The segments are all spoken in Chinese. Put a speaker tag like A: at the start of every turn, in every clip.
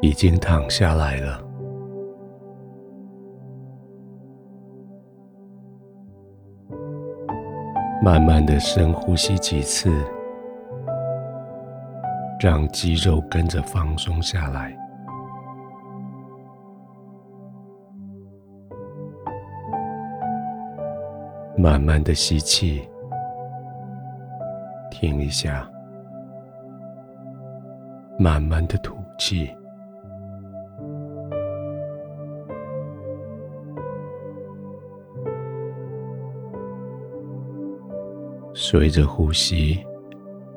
A: 已经躺下来了。慢慢的深呼吸几次，让肌肉跟着放松下来。慢慢的吸气，停一下，慢慢的吐气。随着呼吸，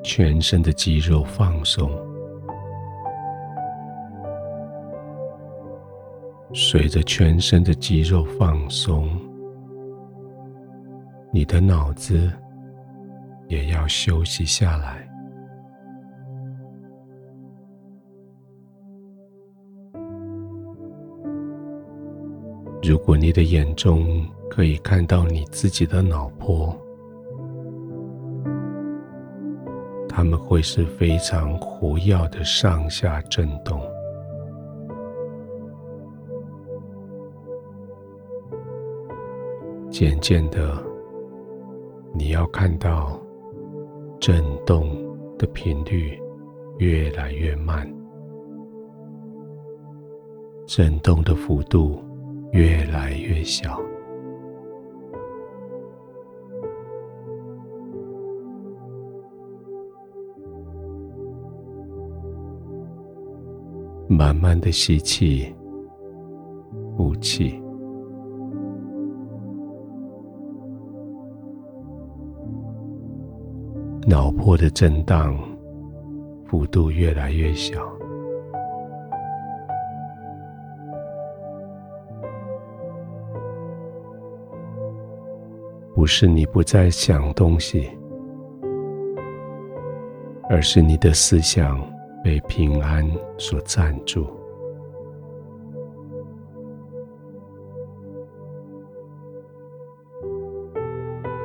A: 全身的肌肉放松；随着全身的肌肉放松。你的脑子也要休息下来。如果你的眼中可以看到你自己的脑波，它们会是非常活跃的上下震动。渐渐的。你要看到震动的频率越来越慢，震动的幅度越来越小，慢慢的吸气，呼气。脑波的震荡幅度越来越小，不是你不再想东西，而是你的思想被平安所占住。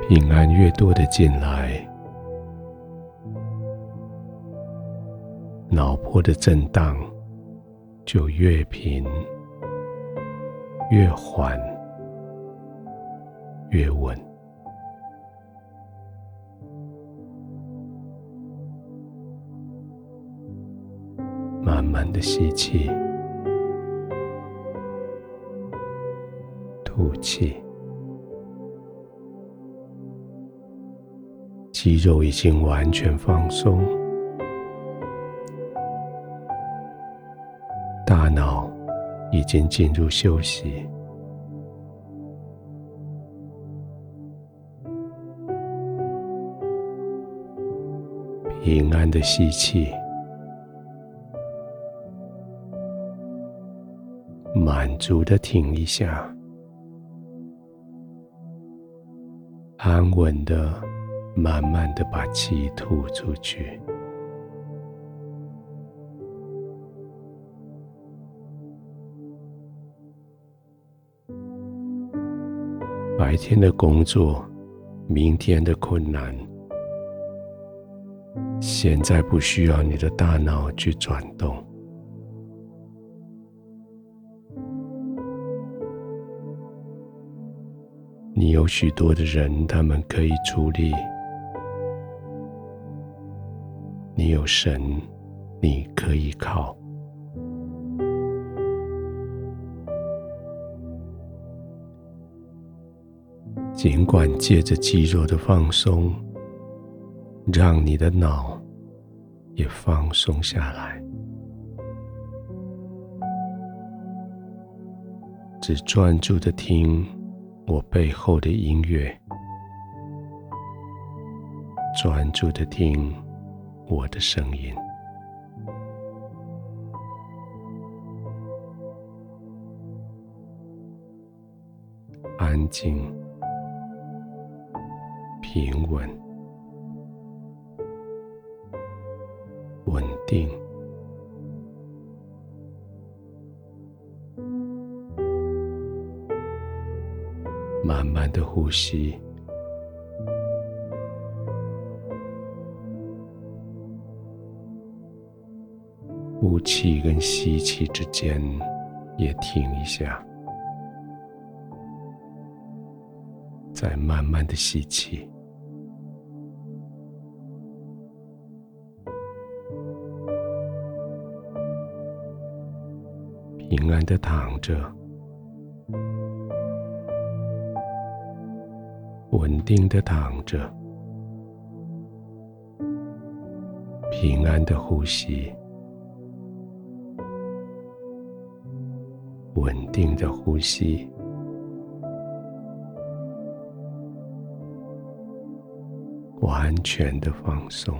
A: 平安越多的进来。脑波的震荡就越平、越缓、越稳。慢慢的吸气，吐气，肌肉已经完全放松。大脑已经进入休息，平安的吸气，满足的停一下，安稳的、慢慢的把气吐出去。白天的工作，明天的困难，现在不需要你的大脑去转动。你有许多的人，他们可以处理。你有神，你可以靠。尽管借着肌肉的放松，让你的脑也放松下来，只专注的听我背后的音乐，专注的听我的声音，安静。平稳、稳定，慢慢的呼吸，呼气跟吸气之间也停一下，再慢慢的吸气，平安的躺着，稳定的躺着，平安的呼吸。稳定的呼吸，完全的放松。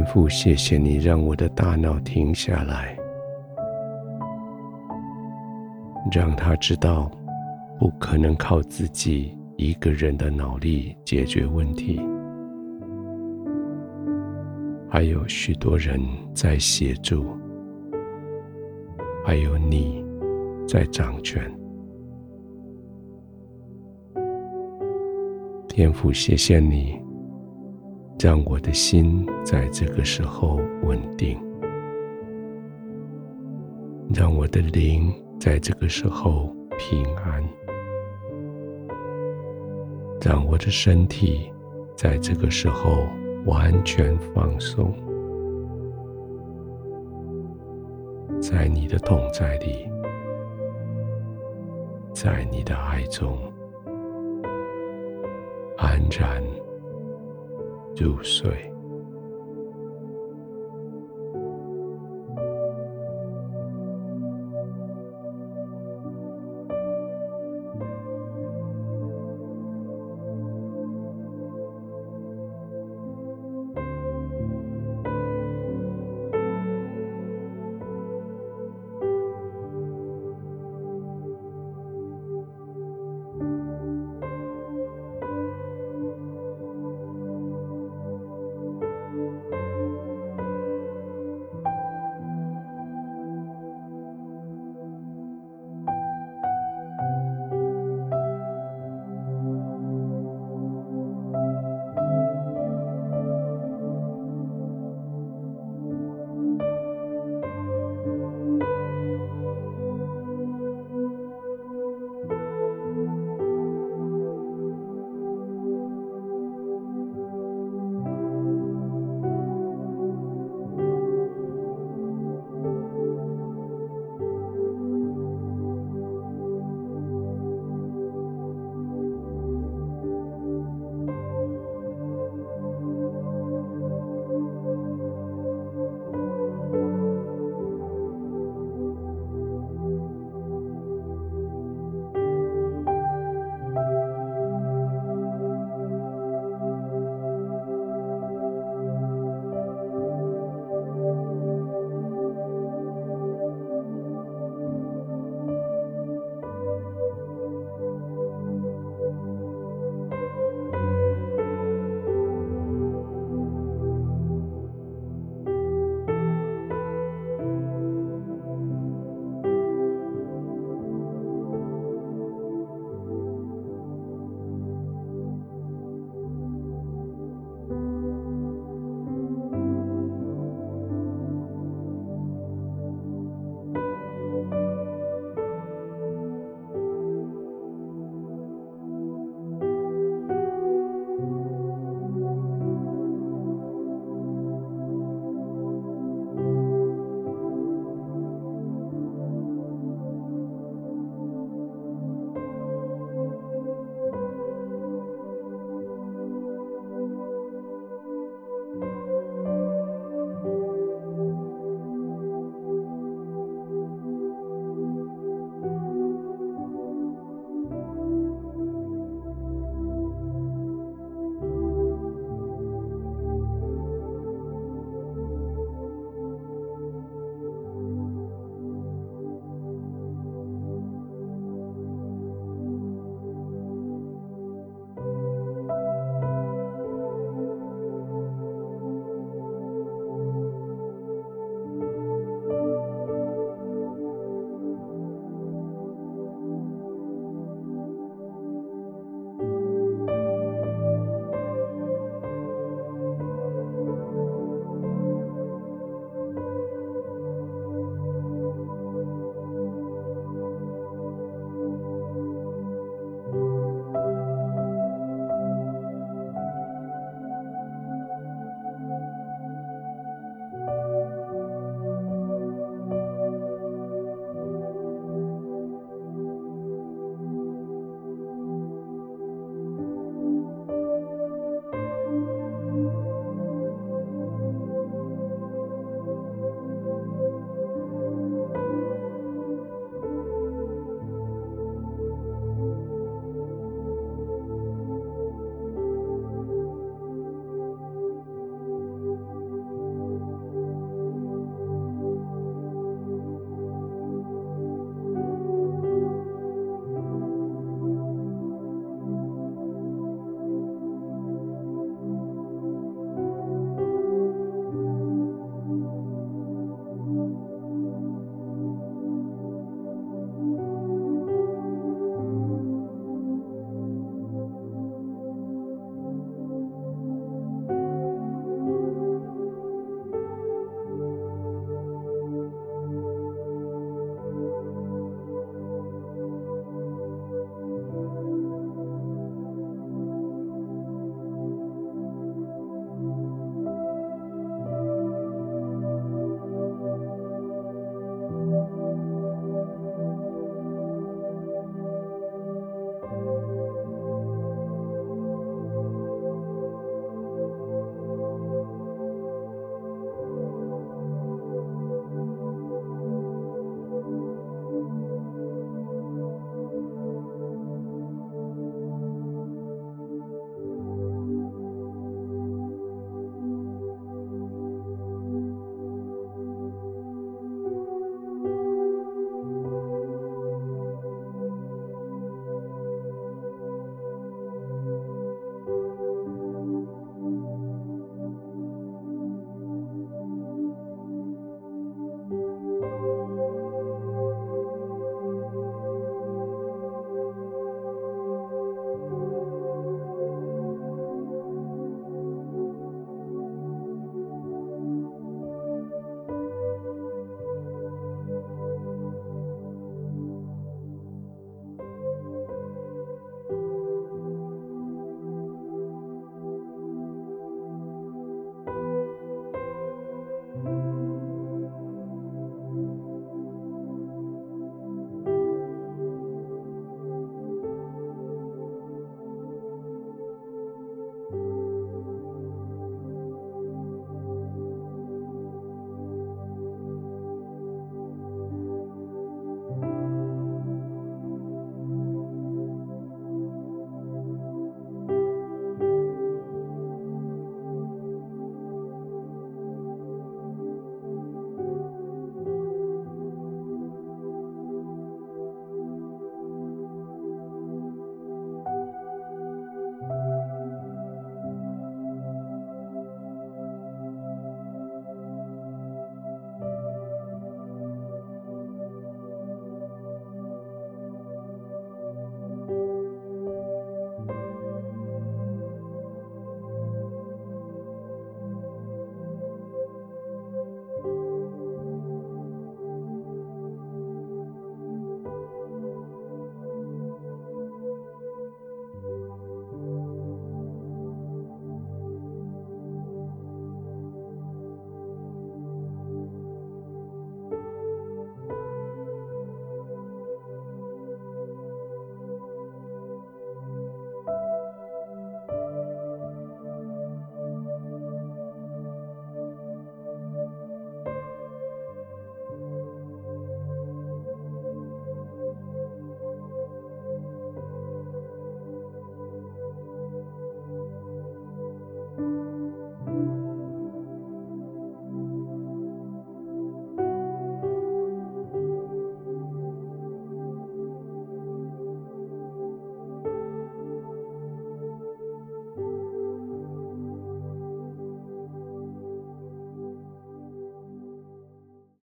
A: 天父，谢谢你让我的大脑停下来，让他知道。不可能靠自己一个人的脑力解决问题，还有许多人在协助，还有你在掌权。天父，谢谢你，让我的心在这个时候稳定，让我的灵在这个时候平安。让我的身体在这个时候完全放松，在你的同在里，在你的爱中安然入睡。